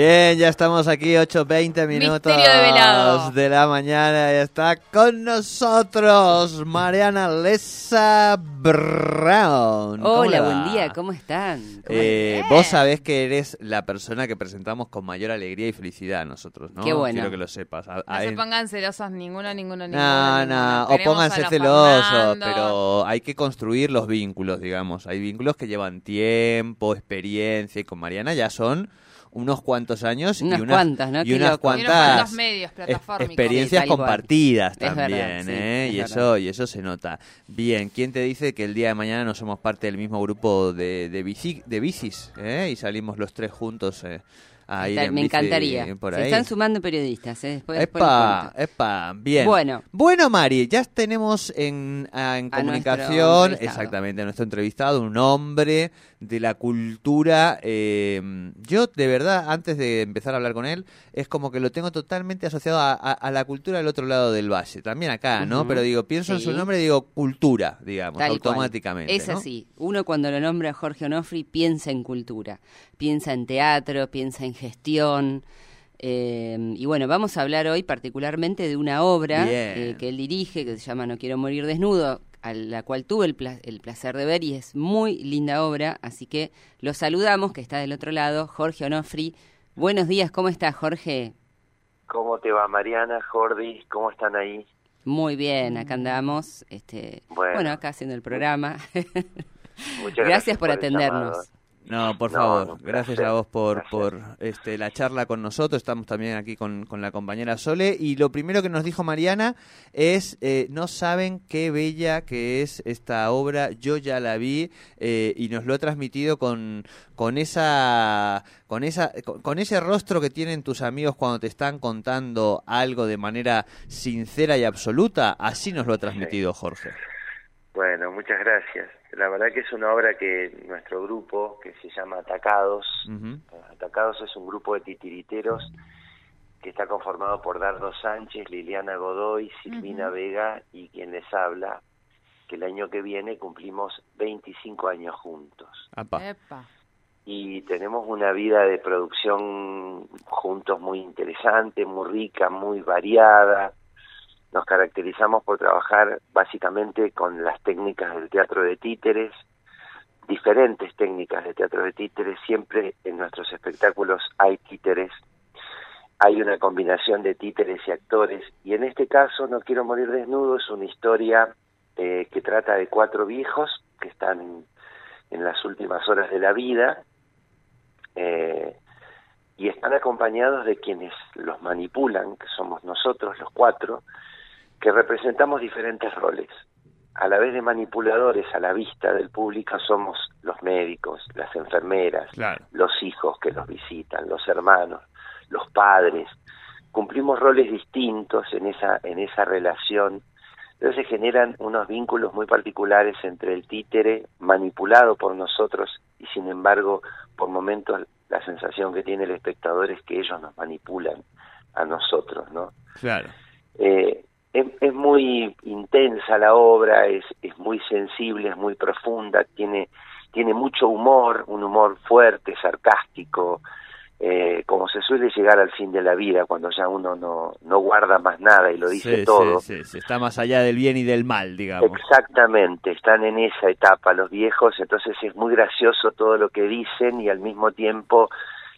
Bien, ya estamos aquí, 8.20 minutos Misterio de de la mañana y está con nosotros Mariana Lesa Brown. ¿Cómo le Hola, buen día, ¿cómo están? ¿Cómo Eh, vos sabés que eres la persona que presentamos con mayor alegría y felicidad nosotros, ¿no? Qué bueno. Quiero que lo sepas. A- No se pongan celosos ninguno, ninguno, ninguno. No, ninguno. no, o pónganse celosos, Fernando. pero hay que construir los vínculos, digamos. Hay vínculos que llevan tiempo, experiencia, y con Mariana ya son unos cuantos años Unas y unas, cuantas, ¿no? y unas cuantas medios experiencias Sí, tal cual. compartidas Es verdad, también, sí, ¿eh? es y verdad. eso y eso se nota. Bien, ¿quién te dice que el día de mañana no somos parte del mismo grupo de de, bici, de bicis, ¿eh? Y salimos los tres juntos eh, en me encantaría. por Se ahí. están sumando periodistas, ¿eh? Después, después Epa, cuento. epa, bien. Bueno. Bueno, Mari, ya tenemos en, ah, en A comunicación, nuestro exactamente, a nuestro entrevistado, un hombre de la cultura. eh, yo, de verdad, antes de empezar a hablar con él, es como que lo tengo totalmente asociado a, a- a la cultura del otro lado del valle. También acá, ¿no? Pero digo, pienso en su nombre y digo cultura, digamos, Tal cual. automáticamente. Es ¿no? así. Uno cuando lo nombra Jorge Onofri piensa en cultura, piensa en teatro, piensa en gestión. eh, y bueno, vamos a hablar hoy particularmente de una obra eh, que él dirige, que se llama No quiero morir desnudo, a la cual tuve el, pla- el placer de ver y es muy linda obra, así que lo saludamos, que está del otro lado, Jorge Onofri. Buenos días, ¿cómo estás, Jorge? ¿Cómo te va Mariana, Jordi? ¿Cómo están ahí? Muy bien, acá andamos, este, bueno, Bueno. acá haciendo el programa. Muchas Gracias por el atendernos. No, por favor, no, gracias a vos por, por este, la charla con nosotros. Estamos también aquí con, con la compañera Sole. Y lo primero que nos dijo Mariana es, eh, no saben qué bella que es esta obra. Yo ya la vi eh, y nos lo ha transmitido con, con, esa, con, esa, con, con ese rostro que tienen tus amigos cuando te están contando algo de manera sincera y absoluta. Así nos lo ha transmitido Jorge. Bueno, muchas gracias. La verdad que es una obra que nuestro grupo, que se llama Atacados. Atacados es un grupo de titiriteros que está conformado por Dardo Sánchez, Liliana Godoy, Silvina Vega y quien les habla, que el año que viene cumplimos 25 años juntos. Apa. Epa. y tenemos una vida de producción juntos muy interesante, muy rica, muy variada. Nos caracterizamos por trabajar básicamente con las técnicas del teatro de títeres, diferentes técnicas de teatro de títeres, siempre en nuestros espectáculos hay títeres, hay una combinación de títeres y actores, y en este caso No quiero morir desnudo es una historia eh, que trata de cuatro viejos que están en las últimas horas de la vida eh, y están acompañados de quienes los manipulan, que somos nosotros los cuatro, que representamos diferentes roles. A la vez de manipuladores a la vista del público somos los médicos, las enfermeras, Claro. los hijos que los visitan, los hermanos, los padres. Cumplimos roles distintos en esa, en esa relación. Entonces se generan unos vínculos muy particulares entre el títere manipulado por nosotros y sin embargo por momentos la sensación que tiene el espectador es que ellos nos manipulan a nosotros, ¿no? Claro. Eh, es, es muy intensa la obra, es, es muy sensible, es muy profunda, tiene, tiene mucho humor, un humor fuerte, sarcástico, eh, como se suele llegar al fin de la vida, cuando ya uno no, no guarda más nada y lo dice Sí, todo. sí, sí, sí. Está más allá del bien y del mal, digamos. Exactamente, están en esa etapa los viejos, entonces es muy gracioso todo lo que dicen y al mismo tiempo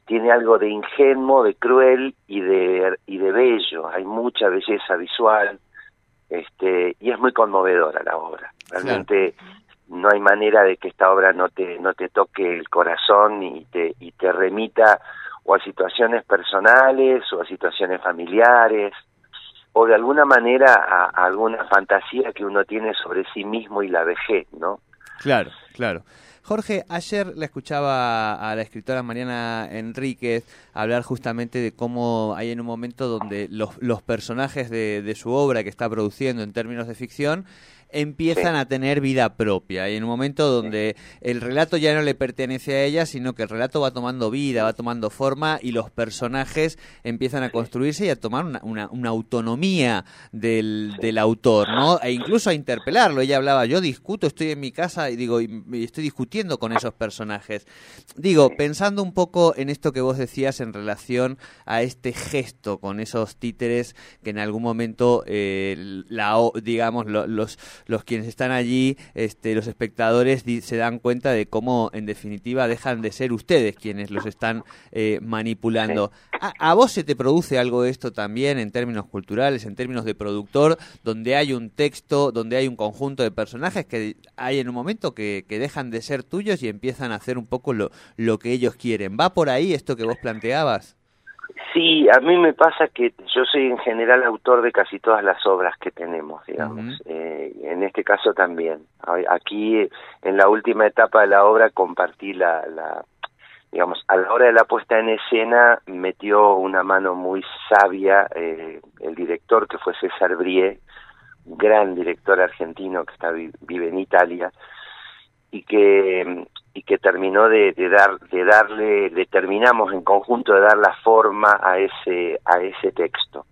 tiene algo de ingenuo, de cruel y de y de bello. Hay mucha belleza visual, este y es muy conmovedora la obra. Realmente no hay manera de que esta obra no te no te toque el corazón y te y te remita o a situaciones personales o a situaciones familiares o de alguna manera a, a alguna fantasía que uno tiene sobre sí mismo y la vejez, ¿no? Claro, claro. Jorge, ayer la escuchaba a la escritora Mariana Enríquez hablar justamente de cómo hay en un momento donde los, los personajes de, de su obra que está produciendo en términos de ficción empiezan a tener vida propia y en un momento donde el relato ya no le pertenece a ella, sino que el relato va tomando vida, va tomando forma y los personajes empiezan a construirse y a tomar una, una, una autonomía del, del, autor, ¿no? E incluso a interpelarlo. Ella hablaba, yo discuto, estoy en mi casa y digo, y, y estoy discutiendo con esos personajes. Digo, pensando un poco en esto que vos decías en relación a este gesto con esos títeres que en algún momento, eh, la, digamos, lo, los los quienes están allí, este, los espectadores se dan cuenta de cómo en definitiva dejan de ser ustedes quienes los están eh, manipulando. ¿A, ¿A, vos se te produce algo de esto también en términos culturales, en términos de productor, donde hay un texto, donde hay un conjunto de personajes que hay en un momento que, que dejan de ser tuyos y empiezan a hacer un poco lo, lo que ellos quieren? ¿Va por ahí esto que vos planteabas? Sí, a mí me pasa que yo soy en general autor de casi todas las obras que tenemos, digamos. Uh -huh. eh, en este caso también. Aquí, en la última etapa de la obra, compartí la, la, digamos, a la hora de la puesta en escena, metió una mano muy sabia eh, el director, que fue César Brie, gran director argentino que está vive en Italia, y que y que terminó de, dar de darle determinamos en conjunto de dar la forma a ese a ese texto.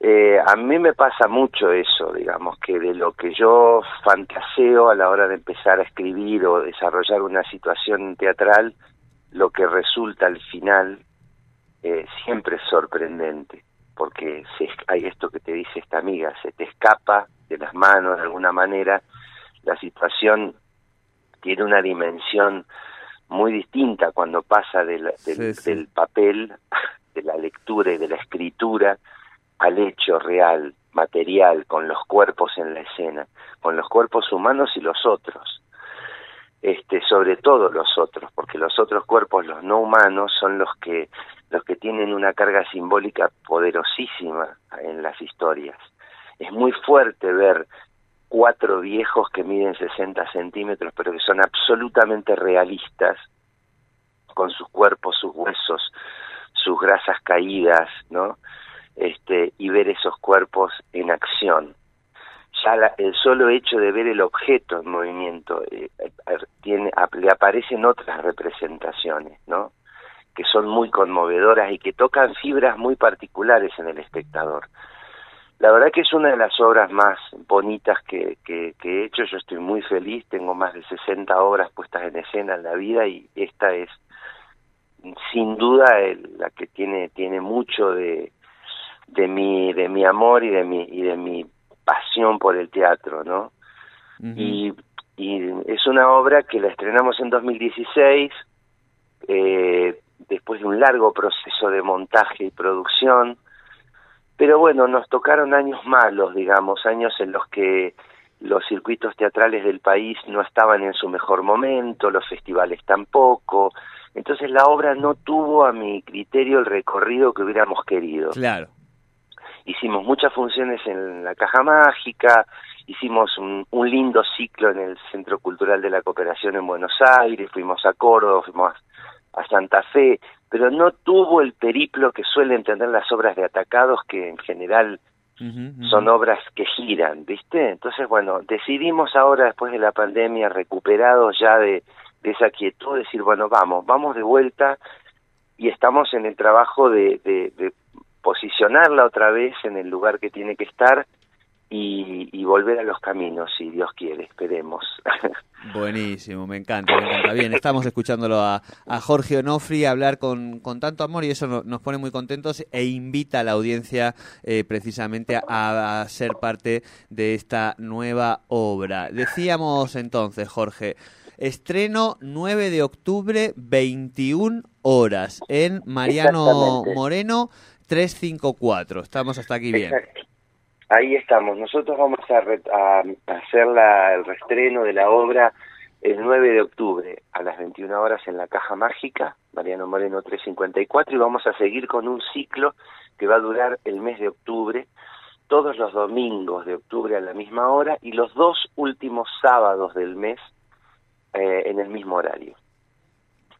Eh, a mí me pasa mucho eso digamos que de lo que yo fantaseo a la hora de empezar a escribir o desarrollar una situación teatral lo que resulta al final eh, siempre es sorprendente porque se, hay esto que te dice esta amiga se te escapa de las manos de alguna manera la situación tiene una dimensión muy distinta cuando pasa del, del, sí, sí. del, papel, de la lectura y de la escritura al hecho real, material, con los cuerpos en la escena, con los cuerpos humanos y los otros. Este, sobre todo los otros, porque los otros cuerpos, los no humanos, son los que los que tienen una carga simbólica poderosísima en las historias. Es muy fuerte ver cuatro viejos que miden 60 centímetros, pero que son absolutamente realistas, con sus cuerpos, sus huesos, sus grasas caídas, ¿no? Este, y ver esos cuerpos en acción. Ya la, el solo hecho de ver el objeto en movimiento eh, eh, tiene, le aparecen otras representaciones, ¿no? Que son muy conmovedoras y que tocan fibras muy particulares en el espectador la verdad que es una de las obras más bonitas que, que, que, he hecho, yo estoy muy feliz, tengo más de 60 obras puestas en escena en la vida y esta es sin duda el, la que tiene tiene mucho de de mi de mi amor y de mi y de mi pasión por el teatro, ¿no? Uh -huh. Y y es una obra que la estrenamos en 2016 eh, después de un largo proceso de montaje y producción pero bueno, nos tocaron años malos, digamos, años en los que los circuitos teatrales del país no estaban en su mejor momento, los festivales tampoco, entonces la obra no tuvo a mi criterio el recorrido que hubiéramos querido. Claro. Hicimos muchas funciones en la Caja Mágica, hicimos un, un lindo ciclo en el Centro Cultural de la Cooperación en Buenos Aires, fuimos a Córdoba, fuimos a Santa Fe, pero no tuvo el periplo que suelen tener las obras de atacados, que en general uh -huh. son obras que giran, ¿viste? Entonces, bueno, decidimos ahora, después de la pandemia, recuperados ya de, de esa quietud, decir, bueno, vamos, vamos de vuelta y estamos en el trabajo de, de, de posicionarla otra vez en el lugar que tiene que estar y, y, volver a los caminos, si Dios quiere, esperemos. Buenísimo, me encanta, me encanta. Bien, estamos escuchándolo a, a Jorge Onofri hablar con, con, tanto amor y eso no, nos pone muy contentos e invita a la audiencia eh, precisamente a, a, ser parte de esta nueva obra. Decíamos entonces, Jorge, estreno 9 de octubre, 21 horas, en Mariano Moreno 354. Estamos hasta aquí bien. Exacto. Ahí estamos. Nosotros vamos a, re, a hacer la, el restreno de la obra el 9 de octubre a las 21 horas en la Caja Mágica, Mariano Moreno 354, y vamos a seguir con un ciclo que va a durar el mes de octubre, todos los domingos de octubre a la misma hora y los dos últimos sábados del mes eh, en el mismo horario.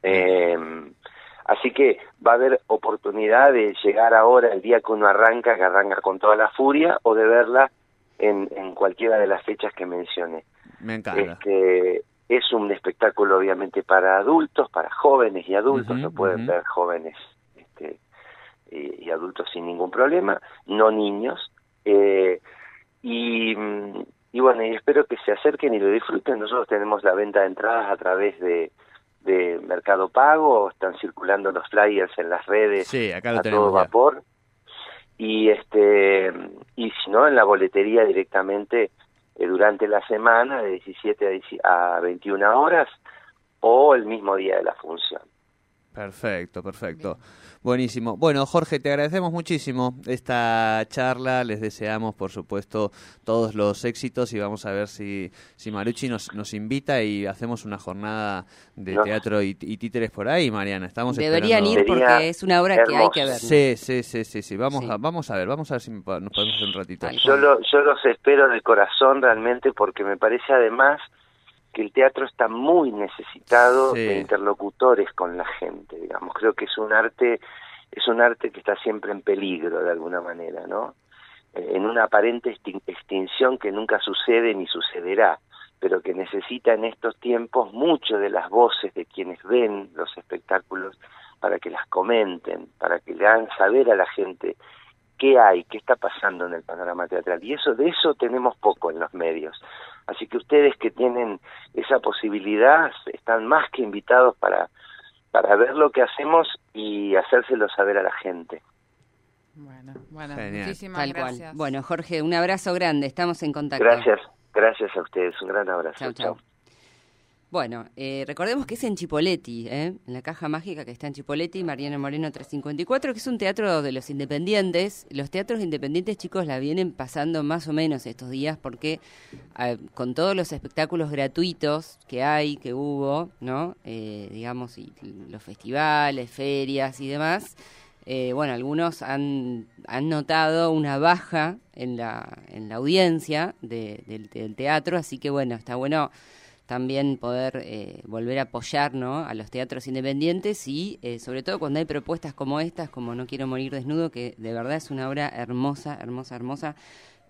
Eh, así que va a haber oportunidad de llegar ahora el día que uno arranca, que arranca con toda la furia, o de verla en, en cualquiera de las fechas que mencioné. Me encanta. Este, es un espectáculo obviamente para adultos, para jóvenes y adultos, lo pueden ver jóvenes este, y, y adultos sin ningún problema, no niños. Eh, y, y bueno, y espero que se acerquen y lo disfruten. Nosotros tenemos la venta de entradas a través de, de Mercado Pago, están circulando los flyers en las redes Sí, acá lo a todo ya. vapor y este y si no en la boletería directamente eh, durante la semana de 17 a 10 a 21 horas o el mismo día de la función. Perfecto, perfecto. Buenísimo. Bueno, Jorge, te agradecemos muchísimo esta charla. Les deseamos, por supuesto, todos los éxitos y vamos a ver si, si Marucci nos, nos invita y hacemos una jornada de No. teatro y, y títeres por ahí, Mariana. Estamos Deberían esperando- ir porque es una obra que hay que ver. Sí, sí, sí, sí, sí. Vamos, Sí. A, vamos a ver, vamos a ver si nos podemos hacer un ratito. Yo, lo- yo los espero de corazón realmente porque me parece además que el teatro está muy necesitado Sí. de interlocutores con la gente, digamos. Creo que es un arte es un arte que está siempre en peligro de alguna manera, ¿no? Eh, en una aparente extin- extinción que nunca sucede ni sucederá, pero que necesita en estos tiempos mucho de las voces de quienes ven los espectáculos para que las comenten, para que le hagan saber a la gente qué hay, qué está pasando en el panorama teatral. Y eso, de eso tenemos poco en los medios. Así que ustedes que tienen esa posibilidad están más que invitados para, para ver lo que hacemos y hacérselo saber a la gente. Bueno, bueno, Genial. muchísimas Tal gracias. cual. Bueno, Jorge, un abrazo grande. Estamos en contacto. Gracias, gracias a ustedes. Un gran abrazo. Chau. Bueno, eh, recordemos que es en Chipoletti, ¿eh? en la caja mágica que está en Chipoletti, Mariano Moreno 354, que es un teatro de los independientes. Los teatros independientes, chicos, la vienen pasando más o menos estos días porque eh, con todos los espectáculos gratuitos que hay, que hubo, ¿no? Eh, digamos, y los festivales, ferias y demás, eh, bueno, algunos han, han notado una baja en la, en la audiencia de- del, del teatro, así que bueno, está bueno también poder eh, volver a apoyar ¿no? a los teatros independientes y eh, sobre todo cuando hay propuestas como estas, como No quiero morir desnudo, que de verdad es una obra hermosa, hermosa, hermosa.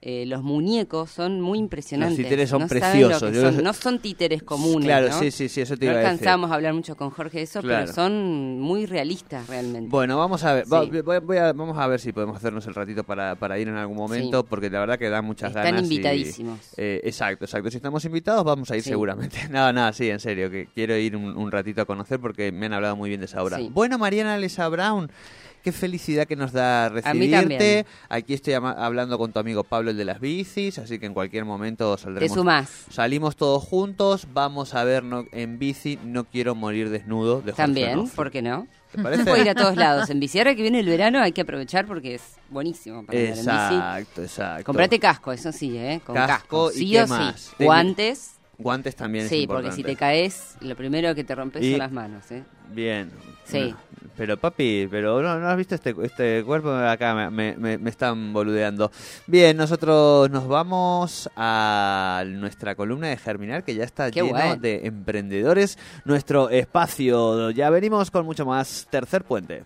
Eh, los muñecos son muy impresionantes. Los títeres son No saben lo preciosos. que son. No son títeres comunes. Claro, ¿no? sí, sí, sí, eso te No iba a decir. alcanzamos a hablar mucho con Jorge de eso, Claro. pero son muy realistas realmente. Bueno, vamos a ver, Sí. voy voy a- vamos a ver si podemos hacernos el ratito para, para ir en algún momento, Sí. porque la verdad que da muchas Están ganas. y- invitadísimos. eh, exacto, exacto. Si estamos invitados, vamos a ir Sí. seguramente. Nada, nada, sí, en serio, que quiero ir un, un ratito a conocer porque me han hablado muy bien de esa obra. Bueno, Mariana Lesa Brown, qué felicidad que nos da recibirte. Aquí estoy hablando con tu amigo Pablo, el de las bicis, así que en cualquier momento Te saldremos. sumás. Salimos todos juntos, vamos a ver no- en bici No quiero morir desnudo de Jorge También, Onofre. ¿por qué no? ¿Te Se parece? puede ir a todos lados. En bici, ahora que viene el verano hay que aprovechar porque es buenísimo para andar en bici. Exacto, exacto. Comprate casco, eso sí, ¿eh? Con Casco casco. y qué más. sí. Guantes. Guantes también es Sí, porque si te caes, lo primero que te rompes Y- son las manos, ¿eh? Bien. Sí. No, Pero papi, pero no, no has visto este, este cuerpo acá me, me- están boludeando. Bien, nosotros nos vamos a nuestra columna de Germinar que ya está Qué lleno de emprendedores. Nuestro espacio, ya venimos con mucho más. Tercer puente.